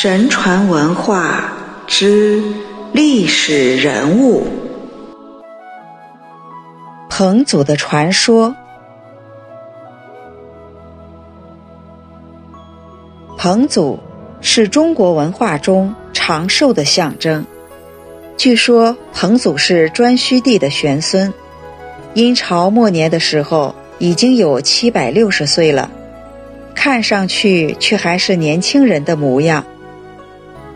神传文化之历史人物，彭祖的传说。彭祖是中国文化中长寿的象征。据说彭祖是颛顼帝的玄孙，殷朝末年的时候已经有七百六十岁了，看上去却还是年轻人的模样。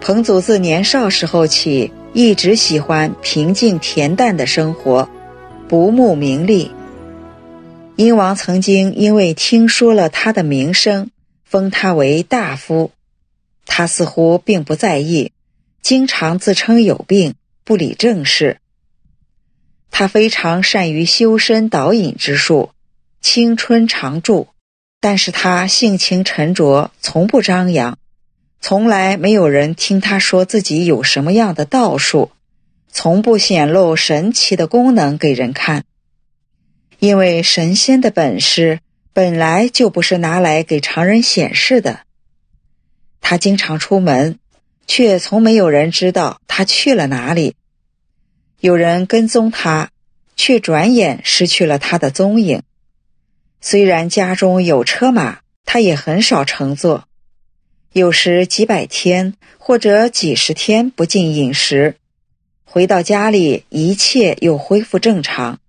彭祖自年少时候起，一直喜欢平静恬淡的生活，不慕名利。殷王曾经因为听说了他的名声，封他为大夫，他似乎并不在意，经常自称有病，不理政事。他非常善于修身导引之术，青春常驻，但是他性情沉着，从不张扬。从来没有人听他说自己有什么样的道术，从不显露神奇的功能给人看。因为神仙的本事本来就不是拿来给常人显示的。他经常出门，却从没有人知道他去了哪里。有人跟踪他，却转眼失去了他的踪影。虽然家中有车马，他也很少乘坐。有时几百天或者几十天不进饮食，回到家里一切又恢复正常，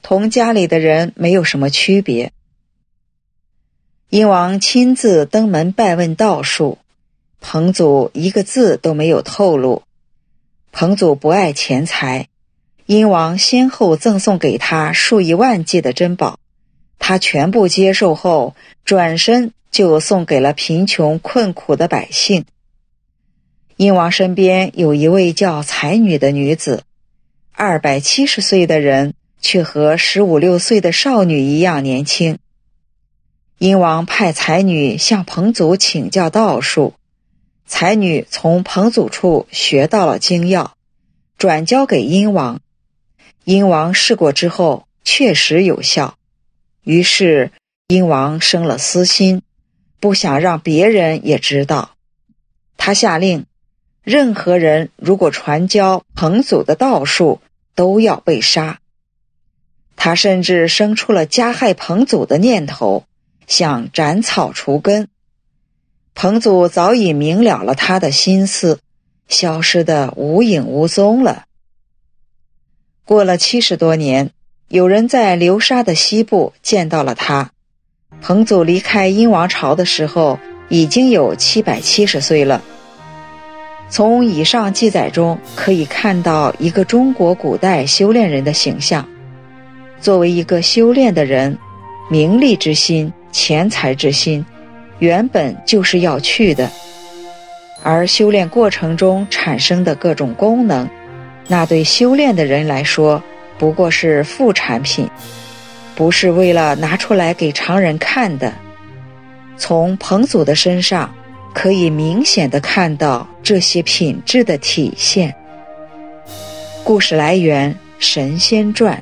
同家里的人没有什么区别。殷王亲自登门拜问道术，彭祖一个字都没有透露。彭祖不爱钱财，殷王先后赠送给他数以万计的珍宝，他全部接受后转身。就送给了贫穷困苦的百姓。殷王身边有一位叫才女的女子，二百七十岁的人却和十五六岁的少女一样年轻。殷王派才女向彭祖请教道术，才女从彭祖处学到了精要，转交给殷王。殷王试过之后，确实有效，于是殷王生了私心。不想让别人也知道，他下令，任何人如果传教彭祖的道术，都要被杀。他甚至生出了加害彭祖的念头，想斩草除根。彭祖早已明了了他的心思，消失的无影无踪了。过了七十多年，有人在流沙的西部见到了他。彭祖离开殷王朝的时候，已经有七百七十岁了。从以上记载中可以看到一个中国古代修炼人的形象。作为一个修炼的人，名利之心、钱财之心，原本就是要去的。而修炼过程中产生的各种功能，那对修炼的人来说，不过是副产品。不是为了拿出来给常人看的。从彭祖的身上，可以明显的看到这些品质的体现。故事来源《神仙传》。